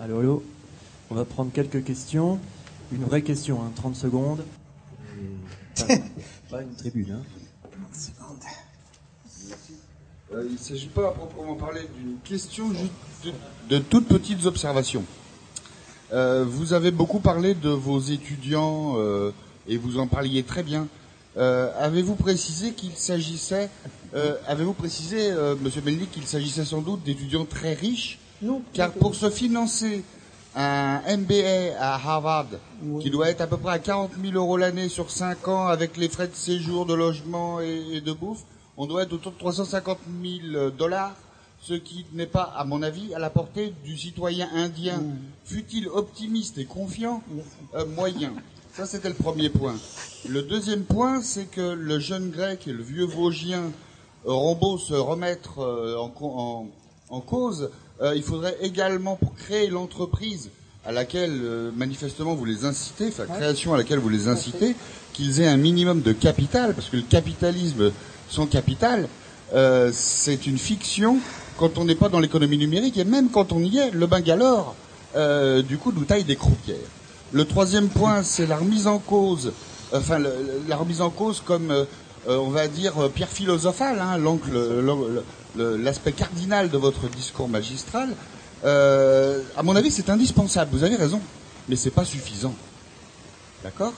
Allô, allô. On va prendre quelques questions. Une vraie question, hein, 30 secondes. Pas, pas une tribune. Hein. Euh, il ne s'agit pas à proprement parler d'une question, juste de, de toutes petites observations. Euh, vous avez beaucoup parlé de vos étudiants euh, et vous en parliez très bien. Euh, avez-vous précisé qu'il s'agissait, euh, avez-vous précisé, euh, Monsieur Melnik, qu'il s'agissait sans doute d'étudiants très riches Non. Car pour se financer un MBA à Harvard, Oui. qui doit être à peu près à 40 000 euros l'année sur 5 ans, avec les frais de séjour, de logement et, et de bouffe, on doit être autour de 350 000 dollars, ce qui n'est pas, à mon avis, à la portée du citoyen indien, Mm. fut-il optimiste et confiant, euh, moyen. Ça, c'était le premier point. Le deuxième point, c'est que le jeune grec et le vieux Vosgien euh, auront beau se remettre euh, en, co- en- en cause, euh, il faudrait également, pour créer l'entreprise à laquelle, euh, manifestement, vous les incitez, enfin, création à laquelle vous les incitez, qu'ils aient un minimum de capital, parce que le capitalisme sans capital, euh, c'est une fiction quand on n'est pas dans l'économie numérique, et même quand on y est, le Bangalore, euh, du coup, nous taille des croupières. Le troisième point, c'est la remise en cause, enfin le- le- la remise en cause comme, euh, euh, on va dire, euh, pierre philosophale, hein, l'aspect cardinal de votre discours magistral. Euh, à mon avis, c'est indispensable. Vous avez raison, mais c'est pas suffisant. D'accord?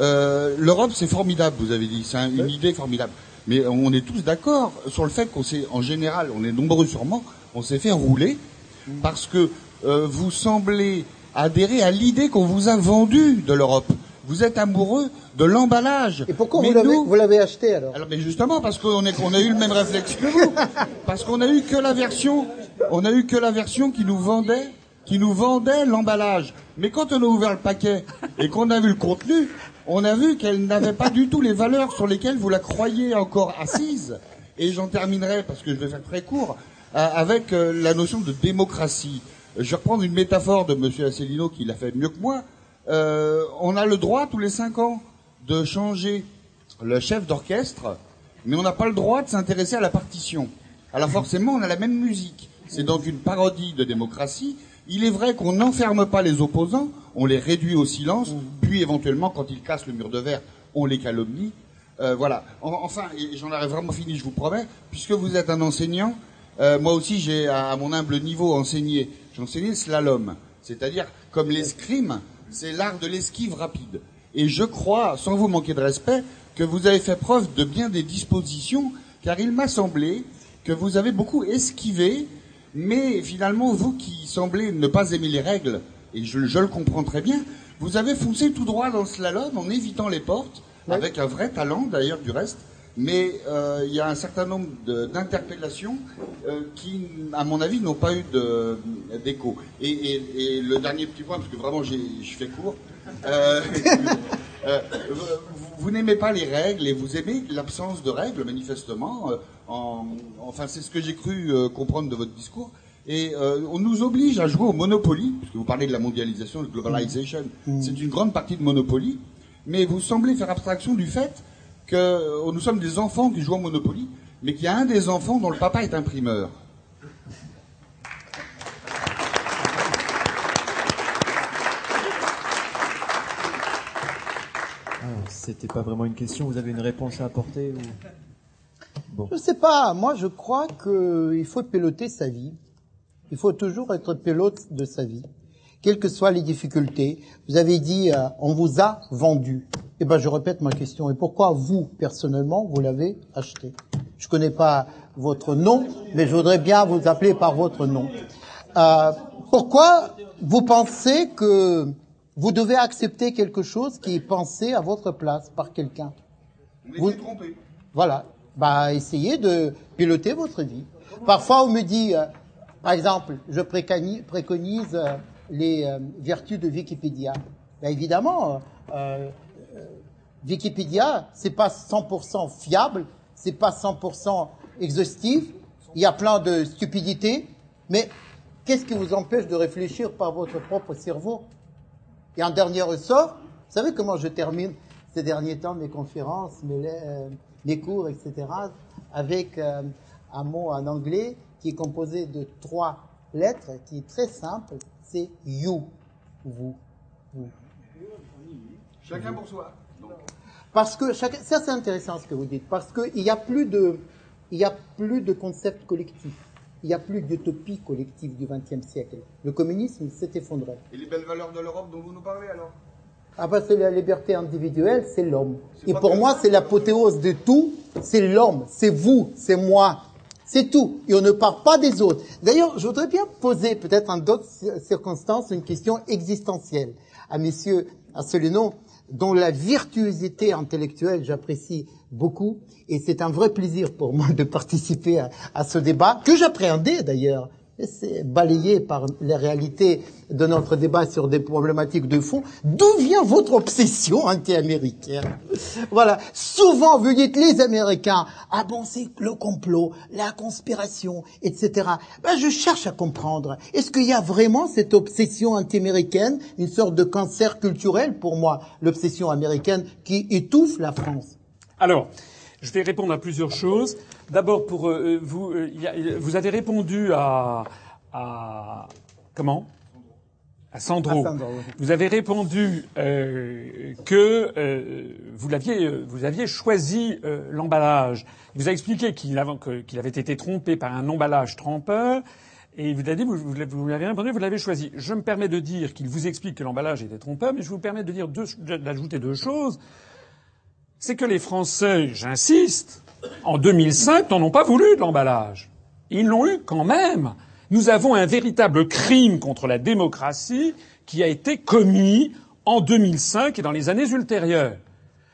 Euh, L'Europe, c'est formidable, vous avez dit. C'est un- une idée formidable. Mais on est tous d'accord sur le fait qu'on s'est, en général, on est nombreux sûrement, on s'est fait rouler parce que euh, vous semblez adhérer à l'idée qu'on vous a vendue de l'Europe. Vous êtes amoureux de l'emballage. Et pourquoi Mais vous l'avez, nous- acheté alors? Alors, mais justement, parce qu'on a eu le même réflexe que vous. Parce qu'on a eu que la version, on a eu que la version qui nous vendait, qui nous vendait l'emballage. Mais quand on a ouvert le paquet et qu'on a vu le contenu, on a vu qu'elle n'avait pas du tout les valeurs sur lesquelles vous la croyez encore assise. Et j'en terminerai, parce que je vais faire très court, euh, avec euh, la notion de démocratie. Je vais reprendre une métaphore de Monsieur Asselineau qui l'a fait mieux que moi. Euh, on a le droit tous les cinq ans de changer le chef d'orchestre, mais on n'a pas le droit de s'intéresser à la partition. Alors forcément, on a la même musique. C'est donc une parodie de démocratie. Il est vrai qu'on n'enferme pas les opposants, on les réduit au silence, puis éventuellement, quand ils cassent le mur de verre, on les calomnie. Euh, voilà. En- enfin, j'en aurai vraiment fini, je vous promets, puisque vous êtes un enseignant, euh, moi aussi j'ai à, à mon humble niveau enseigné. J'ai enseigné le slalom, c'est-à-dire comme l'escrime, c'est l'art de l'esquive rapide. Et je crois, sans vous manquer de respect, que vous avez fait preuve de bien des dispositions, car il m'a semblé que vous avez beaucoup esquivé, mais finalement, vous qui semblez ne pas aimer les règles, et je, je le comprends très bien, vous avez foncé tout droit dans le slalom en évitant les portes, avec un vrai talent d'ailleurs du reste, mais euh, il y a un certain nombre d'interpellations euh, qui, à mon avis, n'ont pas eu d'écho. Et, et- et le dernier petit point, parce que vraiment je fais court, euh, vous, vous n'aimez pas les règles et vous aimez l'absence de règles, manifestement. en- enfin, c'est ce que j'ai cru comprendre de votre discours. Et euh, on nous oblige à jouer au Monopoly, puisque vous parlez de la mondialisation, de globalization. C'est une grande partie de Monopoly. Mais vous semblez faire abstraction du fait que euh, nous sommes des enfants qui jouent au Monopoly, mais qu'il y a un des enfants dont le papa est imprimeur. Ah, C'était pas vraiment une question. Vous avez une réponse à apporter ou... Bon. Je sais pas. Moi, je crois que il faut piloter sa vie. Il faut toujours être pilote de sa vie, quelles que soient les difficultés. Vous avez dit, euh, on vous a vendu. Eh ben, je répète ma question. Et pourquoi vous, personnellement, vous l'avez acheté? Je connais pas votre nom, mais je voudrais bien vous appeler par votre nom. Euh, pourquoi vous pensez que vous devez accepter quelque chose qui est pensé à votre place par quelqu'un? Vous- était trompés. voilà. Bah, essayez de piloter votre vie. Parfois, on me dit, euh, par exemple, je précani- préconise euh, les euh, vertus de Wikipédia. Bah, évidemment, euh, euh, Wikipédia, c'est pas 100% fiable, c'est pas 100% exhaustif. Il y a plein de stupidités, mais qu'est-ce qui vous empêche de réfléchir par votre propre cerveau? Et en dernier ressort, vous savez comment je termine ces derniers temps mes conférences, mes, euh, cours, etc., avec un mot en anglais qui est composé de trois lettres, qui est très simple, c'est you, vous, vous. Chacun pour soi. Parce que chacun, ça c'est intéressant ce que vous dites, parce qu'il n'y a plus de, il y a plus de concept collectif. Il n'y a plus d'utopie collective du XXe siècle. Le communisme s'est effondré. Et les belles valeurs de l'Europe dont vous nous parlez alors? Ah bah c'est la liberté individuelle, c'est l'homme. Et pour moi, c'est l'apothéose de tout, c'est l'homme, c'est vous, c'est moi. C'est tout. Et on ne parle pas des autres. D'ailleurs, je voudrais bien poser, peut-être en d'autres cir- circonstances, une question existentielle à messieurs Asselineau, dont la virtuosité intellectuelle j'apprécie beaucoup. Et c'est un vrai plaisir pour moi de participer à ce débat, que j'appréhendais d'ailleurs. C'est balayé par les réalités de notre débat sur des problématiques de fond. D'où vient votre obsession anti-américaine? Voilà. Souvent, vous dites les Américains, ah bon, c'est le complot, la conspiration, etc. Ben, je cherche à comprendre. Est-ce qu'il y a vraiment cette obsession anti-américaine, une sorte de cancer culturel pour moi, l'obsession américaine qui étouffe la France? Alors, je vais répondre à plusieurs choses. D'abord, pour euh, vous, euh, y a- vous avez répondu à, à comment? À Sandro. À Sandro, oui. Vous avez répondu euh, que euh, vous l'aviez, euh, vous aviez choisi euh, l'emballage. Il vous a expliqué qu'il avait, qu'il avait été trompé par un emballage trompeur. Et il vous a dit, vous, vous, vous lui avez répondu, vous l'avez choisi. Je me permets de dire qu'il vous explique que l'emballage était trompeur, mais je vous permets de dire deux, d'ajouter deux choses c'est que les Français, j'insiste, en 2005 n'en ont pas voulu de l'emballage. Ils l'ont eu quand même. Nous avons un véritable crime contre la démocratie qui a été commis en 2005 et dans les années ultérieures.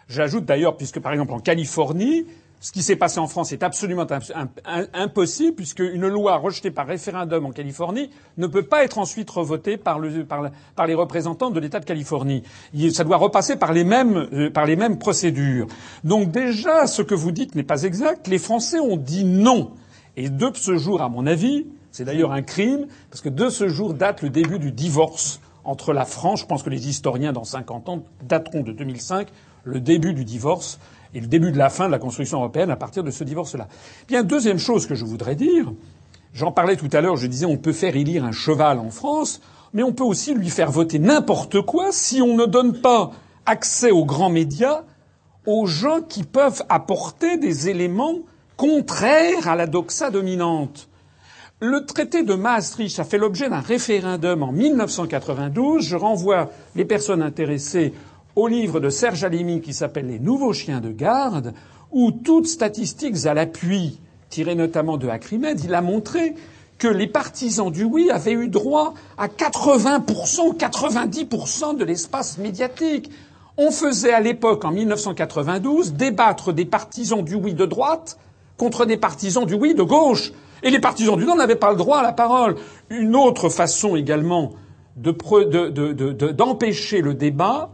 J'ajoute d'ailleurs, puisque par exemple en Californie, ce qui s'est passé en France est absolument imp- imp- im- impossible, puisque une loi rejetée par référendum en Californie ne peut pas être ensuite revotée par les représentants de l'État de Californie. Il- ça doit repasser par les mêmes, euh, par les mêmes procédures. Donc déjà, ce que vous dites n'est pas exact. Les Français ont dit non. Et de ce jour, à mon avis, c'est d'ailleurs un crime, parce que de ce jour date le début du divorce entre la France. Je pense que les historiens, dans 50 ans, dateront de 2005 le début du divorce et le début de la fin de la construction européenne à partir de ce divorce-là. Bien, deuxième chose que je voudrais dire, j'en parlais tout à l'heure, je disais on peut faire élire un cheval en France, mais on peut aussi lui faire voter n'importe quoi si on ne donne pas accès aux grands médias aux gens qui peuvent apporter des éléments contraires à la doxa dominante. Le traité de Maastricht a fait l'objet d'un référendum en 1992. Je renvoie les personnes intéressées au livre de Serge Alimi qui s'appelle Les nouveaux chiens de garde, où toutes statistiques à l'appui, tirées notamment de Acrimed, il a montré que les partisans du oui avaient eu droit à 80%, 90% de l'espace médiatique. On faisait à l'époque, en 1992, débattre des partisans du oui de droite contre des partisans du oui de gauche. Et les partisans du non n'avaient pas le droit à la parole. Une autre façon également de pre- de- de- d'empêcher le débat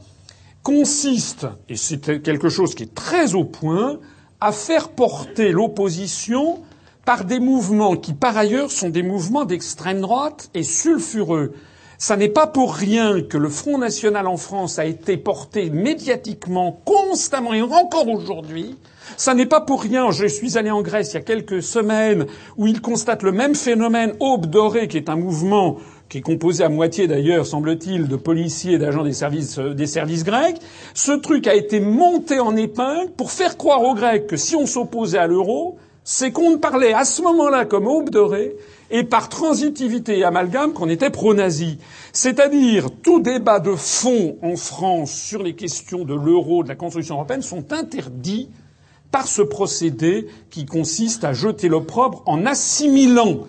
consiste, et c'est quelque chose qui est très au point, à faire porter l'opposition par des mouvements qui, par ailleurs, sont des mouvements d'extrême droite et sulfureux. Ça n'est pas pour rien que le Front National en France a été porté médiatiquement constamment et encore aujourd'hui. Ça n'est pas pour rien. Je suis allé en Grèce il y a quelques semaines où ils constatent le même phénomène. Aube dorée, qui est un mouvement qui est composé à moitié d'ailleurs, semble-t-il, de policiers et d'agents des services, euh, des services grecs. Ce truc a été monté en épingle pour faire croire aux Grecs que si on s'opposait à l'euro, c'est qu'on parlait à ce moment-là comme aube dorée et par transitivité et amalgame qu'on était pro-nazi. C'est-à-dire, tout débat de fond en France sur les questions de l'euro, de la construction européenne sont interdits par ce procédé qui consiste à jeter l'opprobre en assimilant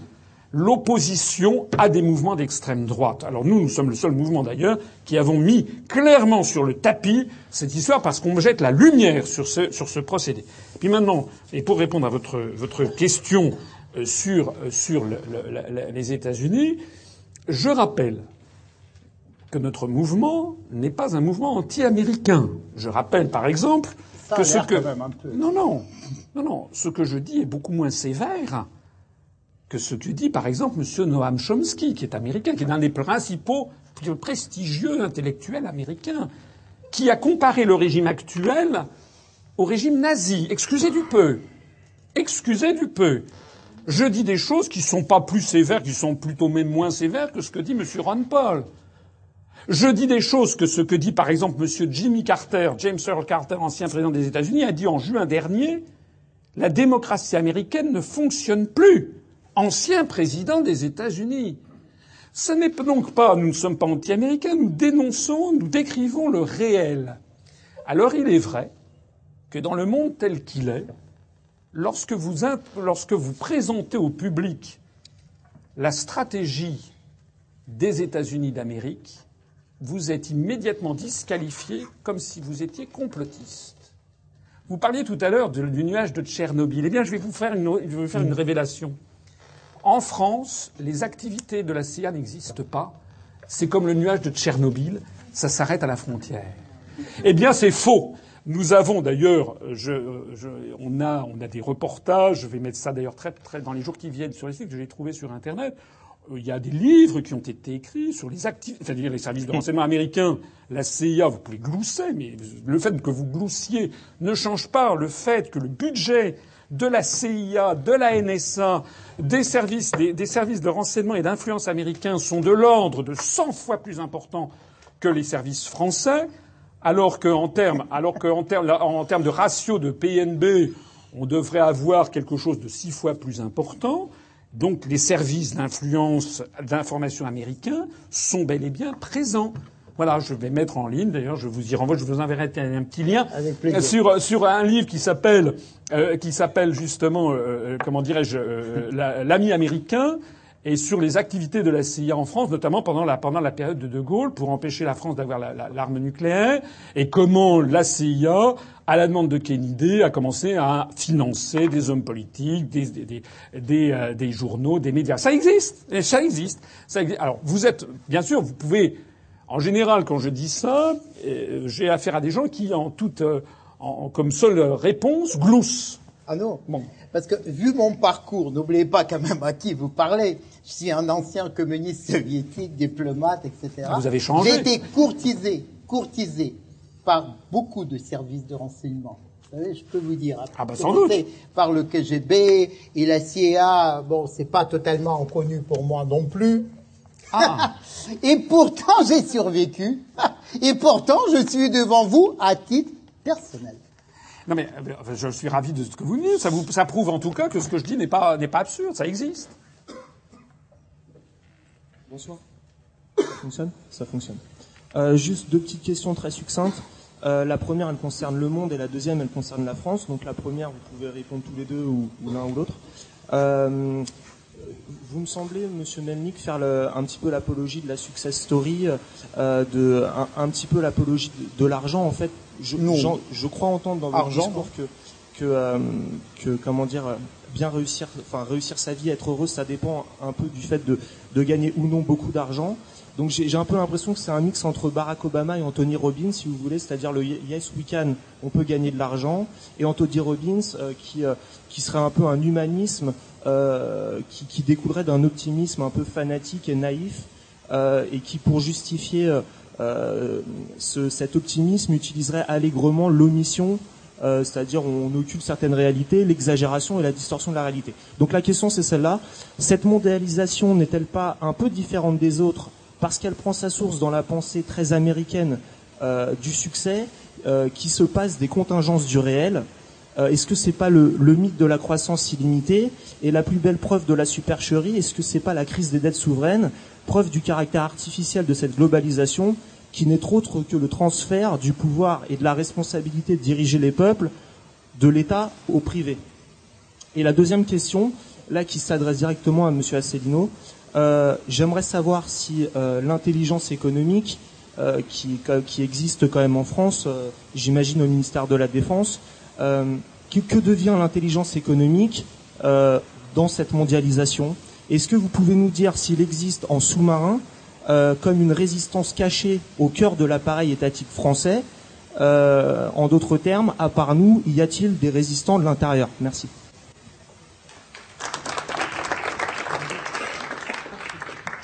l'opposition à des mouvements d'extrême droite. Alors nous, nous sommes le seul mouvement d'ailleurs qui avons mis clairement sur le tapis cette histoire parce qu'on jette la lumière sur ce, sur ce procédé. Puis maintenant, et pour répondre à votre, votre question euh, sur, euh, sur le- le- les États-Unis, je rappelle que notre mouvement n'est pas un mouvement anti-américain. Je rappelle par exemple que ce que non non non non ce que je dis est beaucoup moins sévère que ce que dit par exemple M. Noam Chomsky, qui est américain, qui est l'un des principaux prestigieux intellectuels américains, qui a comparé le régime actuel au régime nazi. Excusez du peu. Excusez du peu. Je dis des choses qui sont pas plus sévères, qui sont plutôt même moins sévères que ce que dit M. Ron Paul. Je dis des choses que ce que dit par exemple M. Jimmy Carter, James Earl Carter, ancien président des États-Unis, a dit en juin dernier la démocratie américaine ne fonctionne plus. Ancien président des États-Unis. Ce n'est donc pas, nous ne sommes pas anti-américains, nous dénonçons, nous décrivons le réel. Alors il est vrai que dans le monde tel qu'il est, lorsque vous, lorsque vous présentez au public la stratégie des États-Unis d'Amérique, vous êtes immédiatement disqualifié comme si vous étiez complotiste. Vous parliez tout à l'heure du nuage de Tchernobyl. Eh bien, je vais vous faire une, je vais vous faire une révélation. En France, les activités de la CIA n'existent pas. C'est comme le nuage de Tchernobyl, ça s'arrête à la frontière. Eh bien, c'est faux. Nous avons d'ailleurs, on, a, on a des reportages, je vais mettre ça d'ailleurs très, très dans les jours qui viennent sur les sites que j'ai trouvés sur Internet. Euh, il y a des livres qui ont été écrits sur les activités, c'est-à-dire les services de renseignement américains, la CIA, vous pouvez glousser, mais le fait que vous gloussiez ne change pas le fait que le budget de la CIA, de la NSA, des services, des, services de renseignement et d'influence américains sont de l'ordre de 100 fois plus important que les services français, alors qu'en termes, alors qu'en termes, en termes de ratio de PNB, on devrait avoir quelque chose de six fois plus important. Donc les services d'influence d'information américains sont bel et bien présents. Voilà, je vais mettre en ligne. D'ailleurs, je vous y renvoie. Je vous enverrai un, petit lien sur sur un livre qui s'appelle euh, qui s'appelle justement euh, euh, comment dirais-je l'ami américain et sur les activités de la CIA en France, notamment pendant la pendant la période de De Gaulle pour empêcher la France d'avoir l'arme nucléaire et comment la CIA à la demande de Kennedy, a commencé à financer des hommes politiques, des, des, des, des journaux, des médias. Ça existe, ça existe. Ça existe. Alors, vous êtes, bien sûr, vous pouvez en général, quand je dis ça, euh, j'ai affaire à des gens qui, en toute, euh, en, comme seule réponse, gloussent. Ah non. Bon. Parce que vu mon parcours, n'oubliez pas quand même à qui vous parlez. Je suis un ancien communiste soviétique, diplomate, etc. Ah, vous avez changé. J'ai été courtisé, courtisé par beaucoup de services de renseignement. Vous savez, je peux vous dire. Ah bah sans doute. Par le KGB et la CIA. Bon, c'est pas totalement connu pour moi non plus. Ah. Et pourtant, j'ai survécu. Et pourtant, je suis devant vous à titre personnel. Non mais euh, je suis ravi de ce que vous dites. Ça, vous, ça prouve en tout cas que ce que je dis n'est pas, n'est pas absurde. Ça existe. Bonsoir. Ça fonctionne? Ça fonctionne. Euh, juste deux petites questions très succinctes. Euh, la première, elle concerne le monde et la deuxième, elle concerne la France. Donc la première, vous pouvez répondre tous les deux ou, l'un ou l'autre. Euh, vous me semblez, Monsieur Melnik, faire un petit peu l'apologie de la success story, euh, de un, petit peu l'apologie de, l'argent. En fait, je, je, crois entendre dans votre discours que que, que comment dire bien réussir, enfin réussir sa vie, être heureux, ça dépend un peu du fait de, de gagner ou non beaucoup d'argent. Donc j'ai un peu l'impression que c'est un mix entre Barack Obama et Anthony Robbins, si vous voulez, c'est-à-dire le Yes We Can, on peut gagner de l'argent, et Anthony Robbins euh, qui, euh, qui serait un peu un humanisme euh, qui, qui, découlerait d'un optimisme un peu fanatique et naïf, euh, et qui, pour justifier euh, ce, cet optimisme, utiliserait allègrement l'omission, c'est-à-dire on occulte certaines réalités, l'exagération et la distorsion de la réalité. Donc la question c'est celle-là. Cette mondialisation n'est-elle pas un peu différente des autres parce qu'elle prend sa source dans la pensée très américaine du succès, qui se passe des contingences du réel. Euh, est-ce que c'est pas le, mythe de la croissance illimitée et la plus belle preuve de la supercherie? Est-ce que c'est pas la crise des dettes souveraines, preuve du caractère artificiel de cette globalisation qui n'est autre que le transfert du pouvoir et de la responsabilité de diriger les peuples de l'État au privé. Et la deuxième question, là qui s'adresse directement à M. Asselineau, euh, j'aimerais savoir si euh, l'intelligence économique qui, qui, existe quand même en France, j'imagine au ministère de la Défense, euh, que, devient l'intelligence économique euh, dans cette mondialisation? Est-ce que vous pouvez nous dire s'il existe en sous-marin euh, comme une résistance cachée au cœur de l'appareil étatique français? En d'autres termes, à part nous, y a-t-il des résistants de l'intérieur? Merci.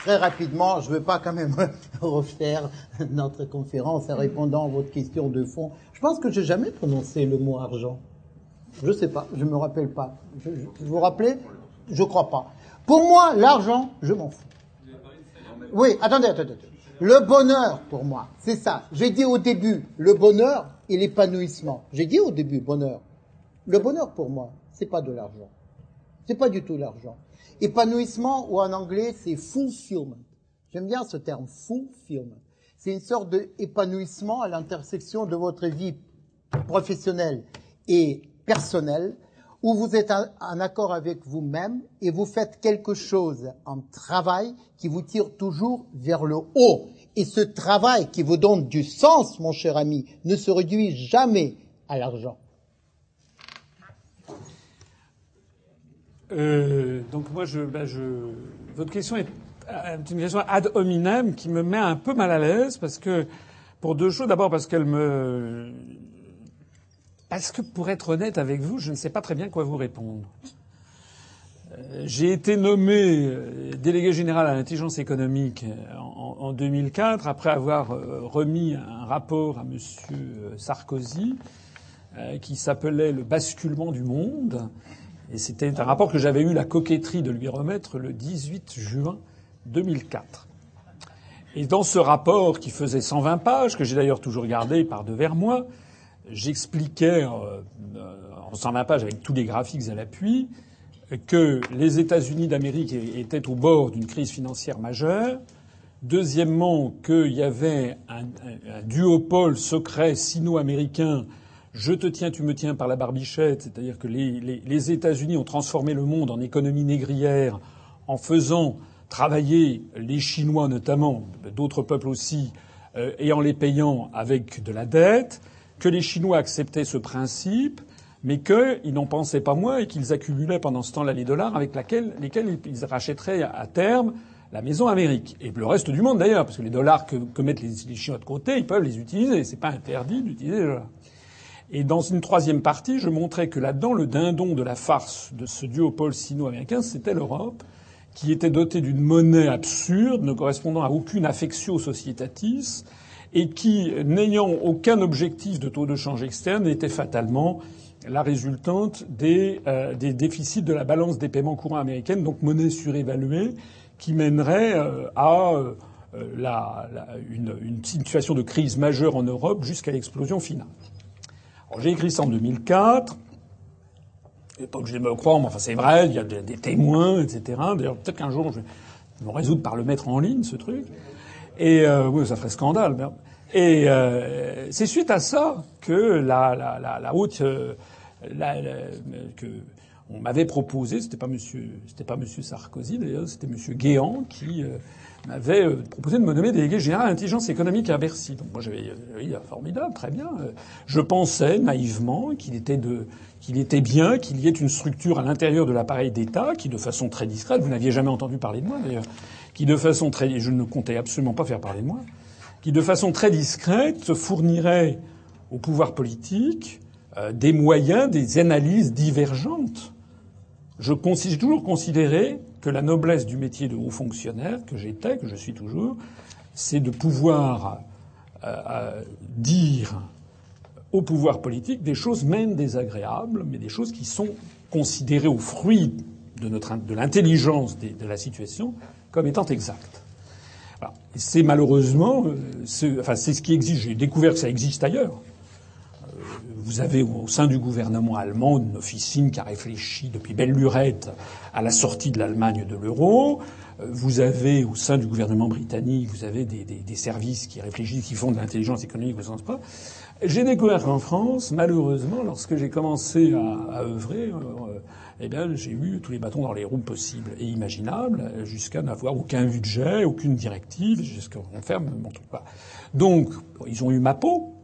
Très rapidement, je ne veux pas quand même refaire notre conférence en répondant à votre question de fond. Je pense que j'ai jamais prononcé le mot argent. Je sais pas, je me rappelle pas. Je, vous rappelez? Je crois pas. Pour moi, l'argent, je m'en fous. Oui, attendez, attendez, attendez. Le bonheur, pour moi, c'est ça. J'ai dit au début, le bonheur et l'épanouissement. J'ai dit au début, bonheur. Le bonheur, pour moi, c'est pas de l'argent. C'est pas du tout l'argent. Épanouissement, ou en anglais, c'est fulfillment. J'aime bien ce terme, fulfillment. C'est une sorte d'épanouissement à l'intersection de votre vie professionnelle et personnelle, où vous êtes en accord avec vous-même et vous faites quelque chose en travail qui vous tire toujours vers le haut. Et ce travail qui vous donne du sens, mon cher ami, ne se réduit jamais à l'argent. Euh, donc moi, je, ben je, votre question est euh, une question ad hominem qui me met un peu mal à l'aise parce que pour deux choses. D'abord parce qu'elle me parce que pour être honnête avec vous, je ne sais pas très bien quoi vous répondre. Euh, j'ai été nommé euh, délégué général à l'intelligence économique en 2004 après avoir remis un rapport à Monsieur Sarkozy qui s'appelait le basculement du monde. Et c'était un rapport que j'avais eu la coquetterie de lui remettre le 18 juin 2004. Et dans ce rapport qui faisait 120 pages, que j'ai d'ailleurs toujours gardé par devers moi, j'expliquais euh, en 120 pages avec tous les graphiques à l'appui que les États-Unis d'Amérique étaient au bord d'une crise financière majeure. Deuxièmement, qu'il y avait un, un, duopole secret sino-américain je te tiens, tu me tiens par la barbichette, c'est-à-dire que les, États-Unis ont transformé le monde en économie négrière en faisant travailler les Chinois notamment, d'autres peuples aussi, euh, et en les payant avec de la dette, que les Chinois acceptaient ce principe, mais qu'ils n'en pensaient pas moins et qu'ils accumulaient pendant ce temps-là les dollars avec lesquels ils rachèteraient à terme la maison Amérique. Et le reste du monde d'ailleurs, parce que les dollars que, mettent les, les, Chinois de côté, ils peuvent les utiliser. C'est pas interdit d'utiliser les dollars. Et dans une troisième partie, je montrais que là-dedans, le dindon de la farce de ce duopole sino-américain, c'était l'Europe qui était doté d'une monnaie absurde, ne correspondant à aucune affectio societatis, et qui, n'ayant aucun objectif de taux de change externe, était fatalement la résultante des, euh, déficits de la balance des paiements courants américaines, donc monnaie surévaluée, qui mènerait euh, à euh, une, situation de crise majeure en Europe jusqu'à l'explosion finale. J'ai écrit ça en 2004 pas obligé de me croire, mais enfin c'est vrai, il y a des, témoins, etc. D'ailleurs, peut-être qu'un jour, je vais me résoudre par le mettre en ligne, ce truc. Et euh, oui, ça ferait scandale. Merde. Et euh, c'est suite à ça que la, la, la, la haute, euh, la, que on m'avait proposé, c'était pas Monsieur, c'était pas Monsieur Sarkozy d'ailleurs, c'était Monsieur Guéant qui euh, m'avait euh, proposé de me nommer délégué général à l'intelligence économique à Bercy. Donc moi j'avais, oui, formidable, très bien. Je pensais naïvement qu'il était de qu'il était bien qu'il y ait une structure à l'intérieur de l'appareil d'État qui, de façon très discrète, vous n'aviez jamais entendu parler de moi d'ailleurs, qui de façon très, je ne comptais absolument pas faire parler de moi, qui de façon très discrète fournirait au pouvoir politique euh, des moyens, des analyses divergentes. Je j'ai toujours considéré que la noblesse du métier de haut fonctionnaire que j'étais, que je suis toujours, c'est de pouvoir euh, euh, dire au pouvoir politique des choses même désagréables, mais des choses qui sont considérées au fruit de, notre, de l'intelligence de la situation comme étant exactes. C'est malheureusement, c'est, enfin, c'est ce qui existe. J'ai découvert que ça existe ailleurs. Euh, vous avez au sein du gouvernement allemand une officine qui a réfléchi depuis belle lurette à la sortie de l'Allemagne de l'euro. Euh, vous avez au sein du gouvernement britannique, vous avez des, des, des services qui réfléchissent, qui font de l'intelligence économique au sens pas. J'ai découvert qu'en France, malheureusement, lorsque j'ai commencé à, à œuvrer, euh, eh bien, j'ai eu tous les bâtons dans les roues possibles et imaginables, jusqu'à n'avoir aucun budget, aucune directive, jusqu'à qu'on ferme mon truc. Pas. Donc, ils ont eu ma peau.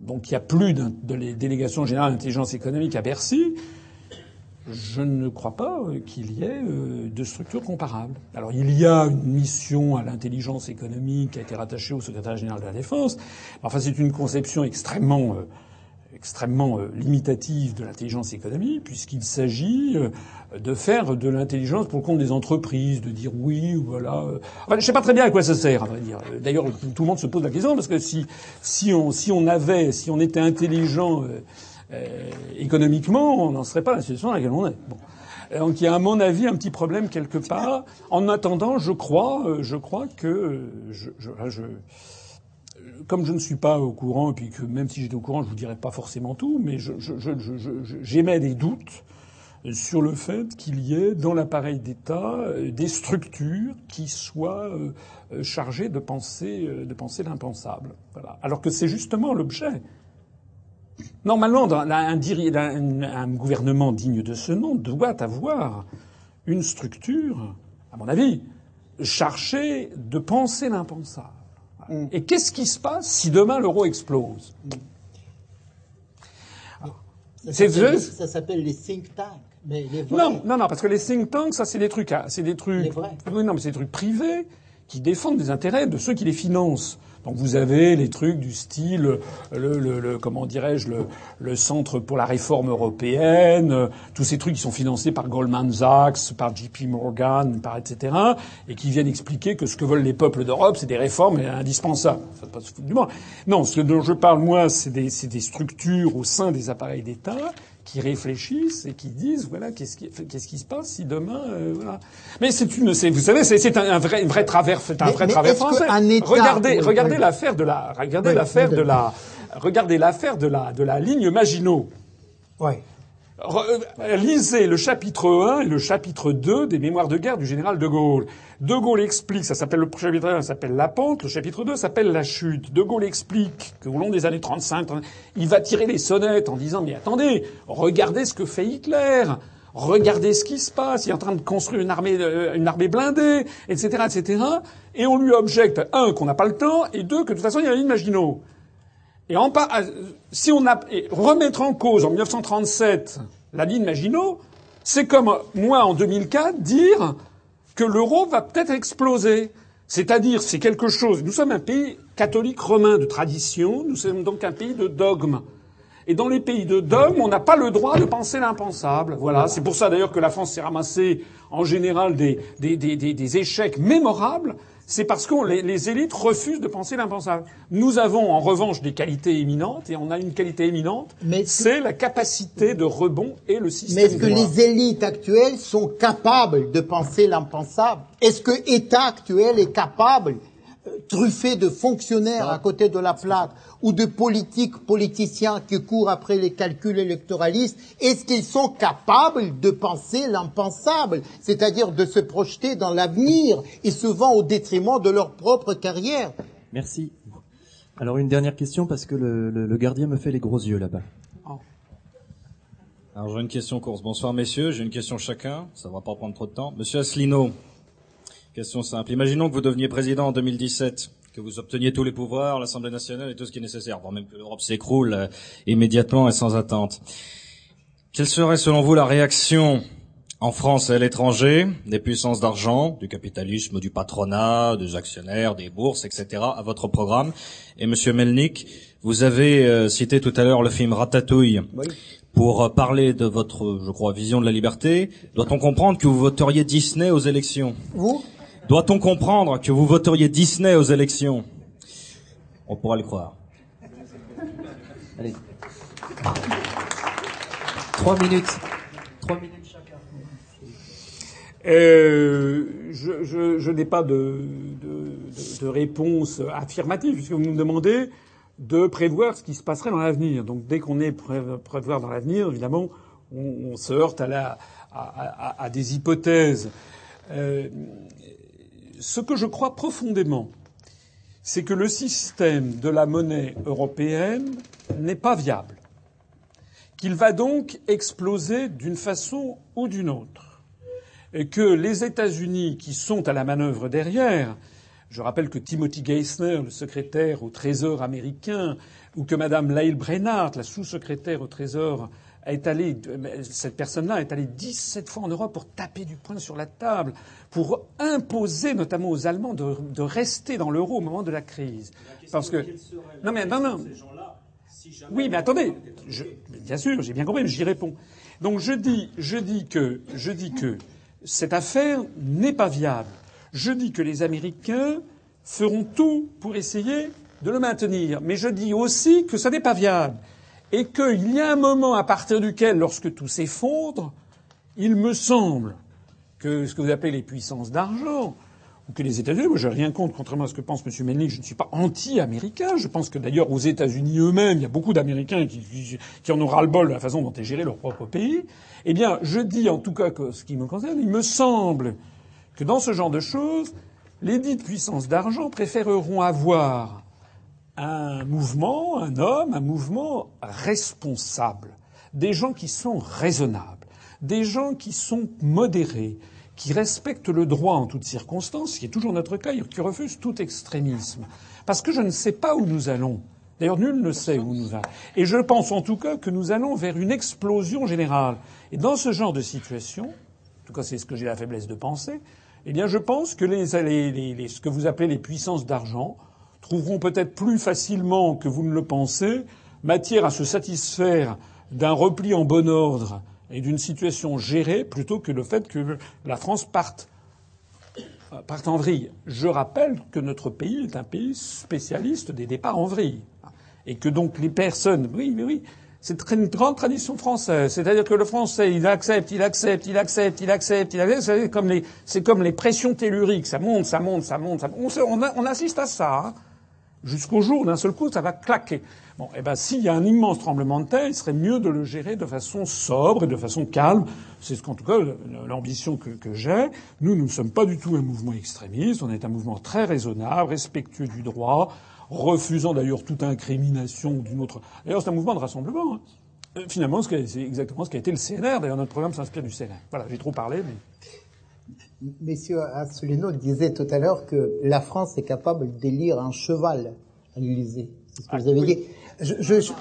Donc, il n'y a plus de délégation générale d'intelligence économique à Bercy je ne crois pas euh, qu'il y ait euh, de structures comparables. Alors il y a une mission à l'intelligence économique qui a été rattachée au secrétaire général de la défense. Enfin, c'est une conception extrêmement euh, extrêmement limitative de l'intelligence économique, puisqu'il s'agit de faire de l'intelligence pour le compte des entreprises, de dire oui, voilà. Enfin, je sais pas très bien à quoi ça sert, à vrai dire. D'ailleurs, tout le monde se pose la question parce que si si on si on avait, si on était intelligent euh, économiquement, on n'en serait pas dans la situation dans laquelle on est. Bon. Donc il y a à mon avis un petit problème quelque part. En attendant, je crois, euh, je crois que euh, je, je, je comme je ne suis pas au courant, et puis que même si j'étais au courant, je vous dirais pas forcément tout, mais j'émets des doutes sur le fait qu'il y ait dans l'appareil d'État euh, des structures qui soient chargées de penser, de penser l'impensable. Voilà. Alors que c'est justement l'objet Normalement, un, gouvernement digne de ce nom doit avoir une structure, à mon avis, chargée de penser l'impensable. Mm. Et qu'est-ce qui se passe si demain l'euro explose Ça s'appelle les think tanks. Mais les Non, non, non, parce que les think tanks, ça, c'est des trucs, c'est des trucs. Oui, non, mais c'est des trucs privés qui défendent des intérêts de ceux qui les financent. Donc vous avez les trucs du style, le, le, le comment dirais-je, le, le, Centre pour la réforme européenne, euh, tous ces trucs qui sont financés par Goldman Sachs, par JP Morgan, par etc., et qui viennent expliquer que ce que veulent les peuples d'Europe, c'est des réformes indispensables. Faites pas se foutre du monde. Non, ce dont je parle moi, c'est des, des structures au sein des appareils d'État qui réfléchissent et qui disent voilà qu'est-ce qui qu'est-ce qui se passe si demain euh, voilà. Mais c'est une c'est vous savez c'est un, vrai une vraie travers c'est un vrai travers français. regardez regardez l'affaire de la regardez l'affaire de la regardez l'affaire de la de la ligne Maginot. Ouais. Euh, lisez le chapitre 1 et le chapitre 2 des Mémoires de guerre du général de Gaulle. De Gaulle explique, ça s'appelle le chapitre 1 s'appelle la pente, le chapitre 2 s'appelle la chute. De Gaulle explique qu'au long des années 35, il va tirer les sonnettes en disant mais attendez, regardez ce que fait Hitler. Regardez ce qui se passe. Il est en train de construire une armée, euh, une armée blindée, etc., etc. Et on lui objecte un qu'on n'a pas le temps et deux que de toute façon il y a une Maginot. Et en, euh, si on a, remettre en cause en 1937 la ligne Maginot, c'est comme moi en 2004 dire que l'euro va peut-être exploser. C'est-à-dire, c'est quelque chose. Nous sommes un pays catholique romain de tradition. Nous sommes donc un pays de dogme. Et dans les pays de dogme, on n'a pas le droit de penser l'impensable. Voilà. C'est pour ça d'ailleurs que la France s'est ramassée en général des, des, des, des échecs mémorables c'est parce que les, élites refusent de penser l'impensable. Nous avons en revanche des qualités éminentes, et on a une qualité éminente, c'est la capacité de rebond et le système. Mais est-ce que les élites actuelles sont capables de penser l'impensable? Est-ce que l'État actuel est capable truffé de fonctionnaires à côté de la plaque ou de politiques, politiciens qui courent après les calculs électoralistes, est-ce qu'ils sont capables de penser l'impensable, c'est-à-dire de se projeter dans l'avenir et souvent au détriment de leur propre carrière? Merci. Alors une dernière question parce que le, gardien me fait les gros yeux là-bas. Oh. Alors j'ai une question course. Bonsoir messieurs, j'ai une question chacun, ça va pas prendre trop de temps. Monsieur Asselineau, Question simple. Imaginons que vous deveniez président en 2017, que vous obteniez tous les pouvoirs, l'Assemblée nationale et tout ce qui est nécessaire, voire même que l'Europe s'écroule euh, immédiatement et sans attente. Quelle serait selon vous la réaction en France et à l'étranger des puissances d'argent, du capitalisme, du patronat, des actionnaires, des bourses, etc. à votre programme? Et Monsieur Melnik, vous avez euh, cité tout à l'heure le film Ratatouille. Pour euh, parler de votre, je crois, vision de la liberté, doit-on comprendre que vous voteriez Disney aux élections? Vous? Doit-on comprendre que vous voteriez Disney aux élections? On pourra le croire. Allez. Trois minutes. Trois minutes chacun. Euh, je, n'ai pas de, réponse affirmative, puisque vous nous demandez de prévoir ce qui se passerait dans l'avenir. Donc dès qu'on est prévoir dans l'avenir, évidemment, on, se heurte à des hypothèses. Euh, ce que je crois profondément, c'est que le système de la monnaie européenne n'est pas viable, qu'il va donc exploser d'une façon ou d'une autre, et que les États-Unis, qui sont à la manœuvre derrière, je rappelle que Timothy Geithner, le secrétaire au Trésor américain, ou que Madame Lael Brennard, la sous-secrétaire au Trésor est allé, cette personne-là est allée 17 fois en Europe pour taper du poing sur la table, pour imposer notamment aux Allemands de, de rester dans l'euro au moment de la crise. Parce que non mais non non. Oui, mais attendez, je, bien sûr, j'ai bien compris, mais j'y réponds. Donc je dis, je dis que, je dis que cette affaire n'est pas viable. Je dis que les Américains feront tout pour essayer de le maintenir, mais je dis aussi que ça n'est pas viable et qu'il y a un moment à partir duquel, lorsque tout s'effondre, Il me semble que ce que vous appelez les puissances d'argent, ou que les États-Unis, moi j'ai rien contre, contrairement à ce que pense M. Melnik, je ne suis pas anti-américain. Je pense que d'ailleurs aux États-Unis eux-mêmes, il y a beaucoup d'Américains qui, en ont ras-le-bol de la façon dont est géré leur propre pays. Eh bien, je dis en tout cas que ce qui me concerne, il me semble que dans ce genre de choses, les dites puissances d'argent préféreront avoir un mouvement, un homme, un mouvement responsable, des gens qui sont raisonnables, des gens qui sont modérés, qui respectent le droit en toutes circonstances, ce qui est toujours notre cas, qui refusent tout extrémisme. Parce que je ne sais pas où nous allons. D'ailleurs, nul ne sait où nous allons. Et je pense en tout cas que nous allons vers une explosion générale. Et dans ce genre de situation, en tout cas c'est ce que j'ai la faiblesse de penser, eh bien je pense que les, les, les, ce que vous appelez les puissances d'argent trouveront peut-être plus facilement que vous ne le pensez matière à se satisfaire d'un repli en bon ordre et d'une situation gérée plutôt que le fait que la France parte, parte en vrille. Je rappelle que notre pays est un pays spécialiste des départs en vrille. Et que donc les personnes, oui, oui, oui, c'est une grande tradition française. C'est-à-dire que le français, il accepte, il accepte, il accepte, il accepte, il accepte. C'est comme les, c'est comme les pressions telluriques. Ça monte, ça monte, ça monte, ça monte. On, on, assiste à ça. Hein. Jusqu'au jour, d'un seul coup, ça va claquer. Bon, eh ben, s'il y a un immense tremblement de terre, il serait mieux de le gérer de façon sobre et de façon calme. C'est ce qu'en tout cas l'ambition que, que j'ai. Nous, nous ne sommes pas du tout un mouvement extrémiste. On est un mouvement très raisonnable, respectueux du droit, refusant d'ailleurs toute incrimination d'une autre. D'ailleurs, c'est un mouvement de rassemblement. Hein. Euh, finalement, c'est exactement ce qui a été le CNR. D'ailleurs, notre programme s'inspire du CNR. Voilà, j'ai trop parlé, mais. Messieurs Asselineau disait tout à l'heure que la France est capable d'élire un cheval à l'Élysée. C'est ce que vous avez dit. Je, je,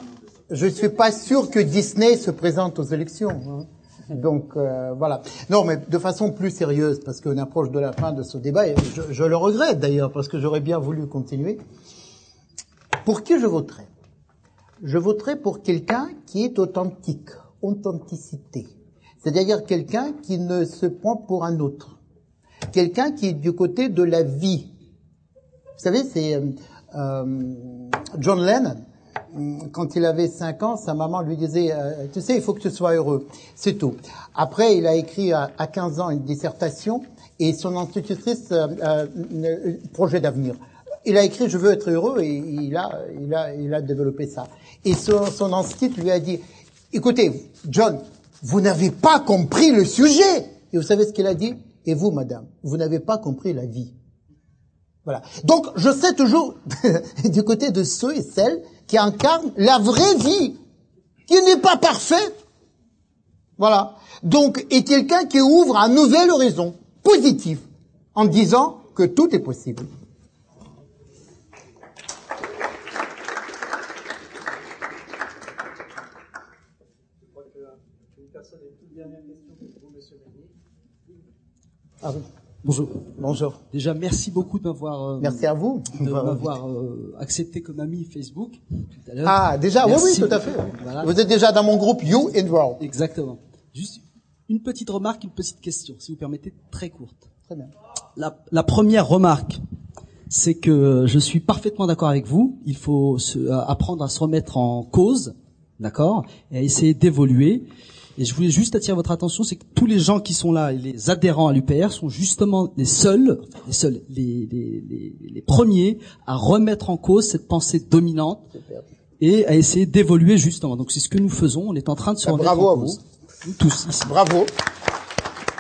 je, suis pas sûr que Disney se présente aux élections. Hein. Donc euh, voilà. Non, mais de façon plus sérieuse, parce qu'on approche de la fin de ce débat, et je, je le regrette d'ailleurs, parce que j'aurais bien voulu continuer. Pour qui je voterai? Je voterai pour quelqu'un qui est authentique, authenticité. C'est-à-dire quelqu'un qui ne se prend pour un autre. Quelqu'un qui est du côté de la vie. Vous savez, c'est euh, euh John Lennon. Quand il avait 5 ans, sa maman lui disait euh, Tu sais, il faut que tu sois heureux. C'est tout. Après, il a écrit à, 15 ans une dissertation et son institutrice, euh, euh, projet d'avenir il a écrit je veux être heureux et il a, il a, il a développé ça. Et son, son institut lui a dit, écoutez, John, vous n'avez pas compris le sujet. Et vous savez ce qu'il a dit? Et vous, madame, vous n'avez pas compris la vie. Voilà. Donc, je sais toujours du côté de ceux et celles qui incarnent la vraie vie, qui n'est pas parfaite. Voilà. Donc, et quelqu'un qui ouvre un nouvel horizon positif en disant que tout est possible. Ah Bonjour. Bonjour. Déjà, merci beaucoup de m'avoir. Euh, merci à vous. De m'avoir euh, accepté comme ami Facebook tout à l'heure. Ah, déjà, oui, oui, tout à fait. Vous êtes déjà dans mon groupe You and World. Exactement. Juste une petite remarque, une petite question, si vous permettez, très courte. Très bien. La, la première remarque, c'est que je suis parfaitement d'accord avec vous. Il faut se, euh, apprendre à se remettre en cause, d'accord, et à essayer d'évoluer. Et je voulais juste attirer votre attention, c'est que tous les gens qui sont là, les adhérents à l'UPR, sont justement les seuls, les seuls, les, les, les, les, premiers à remettre en cause cette pensée dominante et à essayer d'évoluer justement. Donc c'est ce que nous faisons. On est en train de se remettre en cause. Nous tous ici. Bravo.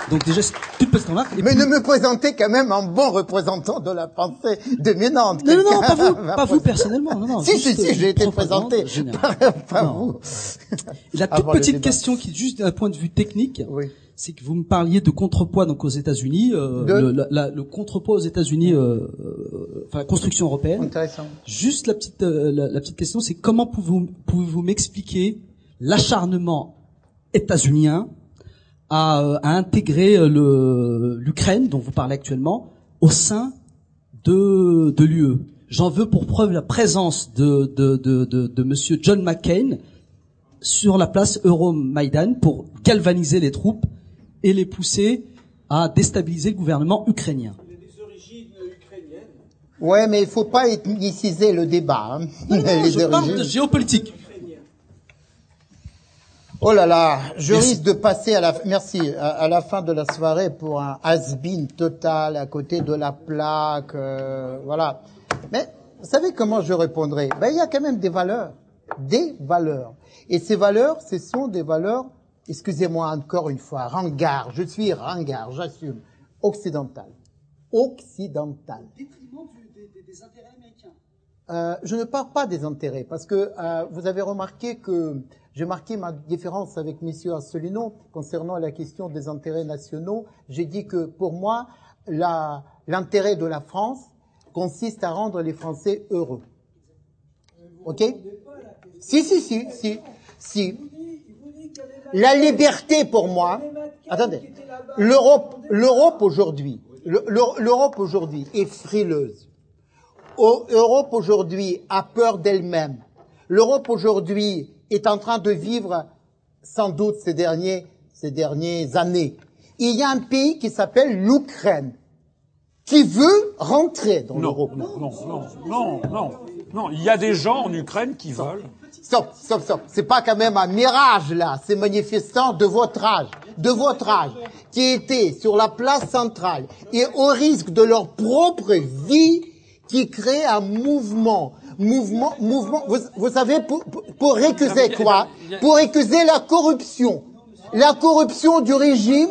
Donc déjà, toute petite remarque. Mais ne me présentez quand même un bon représentant de la pensée dominante. Non, non, non, pas vous, pas vous personnellement. Non, non, si, si, si, j'ai été présenté par, vous. La toute petite question qui, juste d'un point de vue technique, oui. c'est que vous me parliez de contrepoids donc aux États-Unis, euh, le, la, le, contrepoids aux États-Unis, euh, euh, enfin la construction européenne. Intéressant. Juste la petite, euh, la, la, petite question, c'est comment pouvez-vous pouvez m'expliquer l'acharnement états-unien à, euh, à intégrer euh, l'Ukraine, dont vous parlez actuellement, au sein de, de l'UE. J'en veux pour preuve la présence de, de, de, de, de Monsieur John McCain sur la place Euromaidan pour galvaniser les troupes et les pousser à déstabiliser le gouvernement ukrainien. Ouais, mais il faut pas ethniciser le débat. Hein. Non, non, je parle de géopolitique. Oh là là, je risque de passer à la merci à, à la fin de la soirée pour un has-been total à côté de la plaque, euh, voilà. Mais vous savez comment je répondrai? Ben il y a quand même des valeurs, des valeurs. Et ces valeurs, ce sont des valeurs, excusez-moi encore une fois, ringard. Je suis ringard, j'assume, occidental, occidental. Détriment des intérêts américains. Euh, je ne parle pas des intérêts parce que euh, vous avez remarqué que j'ai marqué ma différence avec Monsieur Asselineau concernant la question des intérêts nationaux. J'ai dit que pour moi, l'intérêt de la France consiste à rendre les Français heureux. Ok? Si, si, si, si, si. La liberté pour moi. Attendez. L'Europe, aujourd'hui, le- le- l'Europe aujourd'hui est frileuse. L'Europe aujourd'hui a peur d'elle-même. L'Europe aujourd'hui est en train de vivre, sans doute ces derniers, ces dernières années. Il y a un pays qui s'appelle l'Ukraine, qui veut rentrer dans l'Europe. non, non, non, non, non, non. Il y a des gens en Ukraine qui veulent. Stop, stop, stop. C'est pas quand même un mirage, là, ces manifestants de votre âge, de votre âge, qui étaient sur la place centrale et au risque de leur propre vie, qui créent un mouvement, mouvement, mouvement, vous, vous savez, pour, pour- pour récuser quoi? Pour récuser la corruption. La corruption du régime,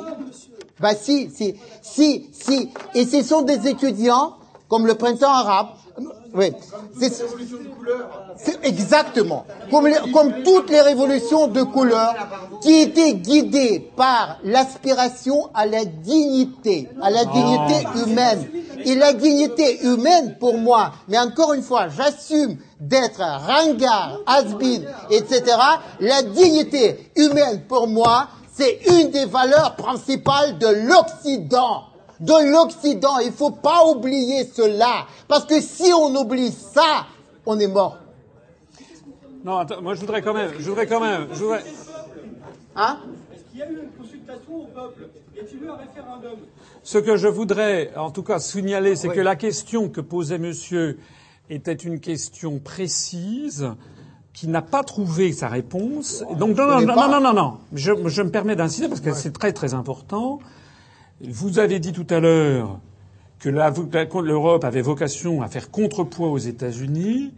bah si, si, si, si. Et ce sont des étudiants, comme le printemps arabe. Oui. C'est c'est exactement. Comme, les- comme toutes les révolutions de couleur qui étaient guidées par l'aspiration à la dignité, à la dignité humaine. Et la dignité humaine, pour moi, mais encore une fois, j'assume d'être ringard, has-been, etc. La dignité humaine, pour moi, c'est une des valeurs principales de l'Occident. De l'Occident. Il faut pas oublier cela. Parce que si on oublie ça, on est mort. Non, attends, moi je voudrais quand même, je voudrais quand même, je voudrais. Hein? Il y a eu une consultation au peuple? Y a-t-il eu un référendum? Ce que je voudrais, en tout cas, signaler, c'est que la question que posait Monsieur était une question précise qui n'a pas trouvé sa réponse. Donc non, non, non, non, non, non. Je, je me permets d'insister parce que c'est très très important. Vous avez dit tout à l'heure que l'Europe avait vocation à faire contrepoids aux États-Unis.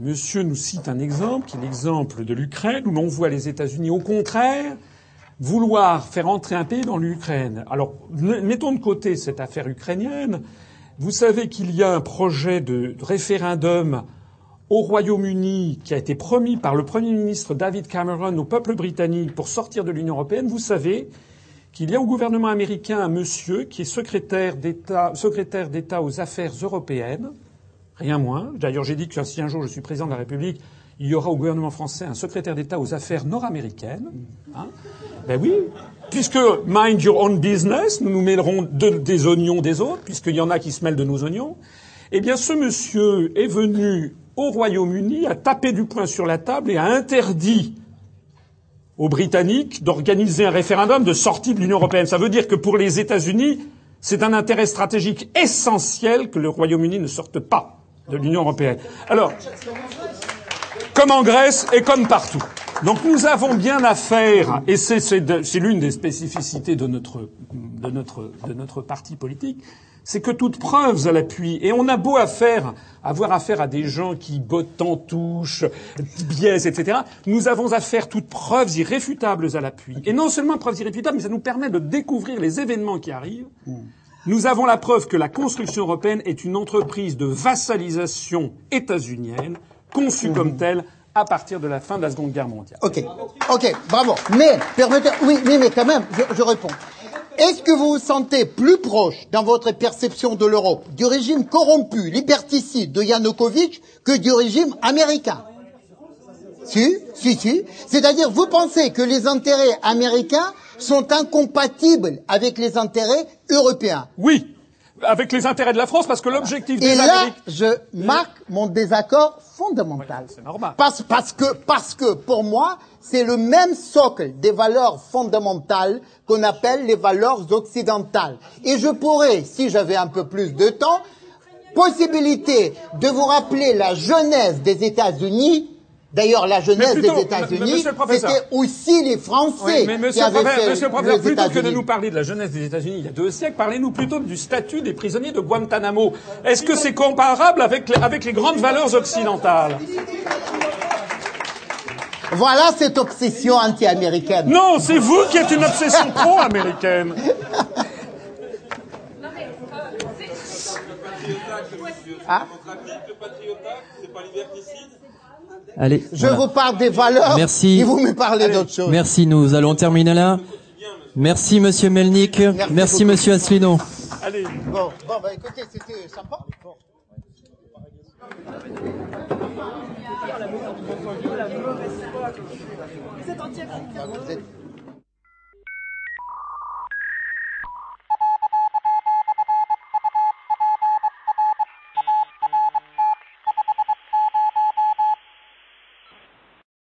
Monsieur nous cite un exemple, qui est l'exemple de l'Ukraine, où l'on voit les États-Unis, au contraire, vouloir faire entrer un pays dans l'Ukraine. Alors, mettons de côté cette affaire ukrainienne. Vous savez qu'il y a un projet de référendum au Royaume-Uni qui a été promis par le Premier ministre David Cameron au peuple britannique pour sortir de l'Union européenne. Vous savez qu'il y a au gouvernement américain un monsieur qui est secrétaire d'État, aux affaires européennes, rien moins. D'ailleurs, j'ai dit que si un jour je suis président de la République, il y aura au gouvernement français un secrétaire d'État aux affaires nord-américaines. Hein? Ben oui, puisque mind your own business, nous nous mêlerons de- des oignons des autres, puisqu'il y en a qui se mêlent de nos oignons. Eh bien, ce monsieur est venu au Royaume-Uni, a tapé du poing sur la table et a interdit aux Britanniques d'organiser un référendum de sortie de l'Union européenne. Ça veut dire que pour les États-Unis, c'est un intérêt stratégique essentiel que le Royaume-Uni ne sorte pas de l'Union européenne. Alors, comme en Grèce et comme partout. Donc nous avons bien affaire, et c'est l'une des spécificités de notre, de, notre, de notre parti politique, c'est que toute preuve à l'appui, et on a beau affaire, avoir affaire à des gens qui bottent en touche, biaisent, etc., nous avons affaire toutes preuves irréfutables à l'appui. Et non seulement preuves irréfutables, mais ça nous permet de découvrir les événements qui arrivent. Nous avons la preuve que la construction européenne est une entreprise de vassalisation états-unienne, conçue comme telle à partir de la fin de la Seconde Guerre mondiale. Ok, ok, bravo. Mais, permettez, oui, oui, mais quand même, je, je réponds. Est-ce que vous vous sentez plus proche, dans votre perception de l'Europe, du régime corrompu, liberticide de Yanukovych que du régime américain? Si, si, si. C'est-à-dire, vous pensez que les intérêts américains sont incompatibles avec les intérêts européens? Oui, avec les intérêts de la France, parce que l'objectif des Et là, je marque mon désaccord fondamental. c'est normal. Parce, parce que, parce que, pour moi, c'est le même socle des valeurs fondamentales qu'on appelle les valeurs occidentales. Et je pourrais, si j'avais un peu plus de temps, possibilité de vous rappeler la jeunesse des États-Unis D'ailleurs, la jeunesse plutôt, des États-Unis, monsieur le professeur. c'était aussi les Français Oui, mais qui monsieur le avaient professeur, fait monsieur le professeur, les plutôt que de nous parler de la jeunesse des États-Unis il y a deux siècles, parlez-nous plutôt du statut des prisonniers de Guantanamo. Est-ce que c'est comparable avec les, avec les grandes valeurs occidentales? Voilà cette obsession anti-américaine. Non, c'est vous qui êtes une obsession pro-américaine. Allez. Je voilà. vous parle des valeurs Merci. et vous me parlez d'autre chose. Merci, nous allons terminer là. Merci Monsieur Melnik. Merci, beaucoup. Monsieur Asselineau. Allez. Bon, bon bah écoutez, c'était sympa. Bon. Vous êtes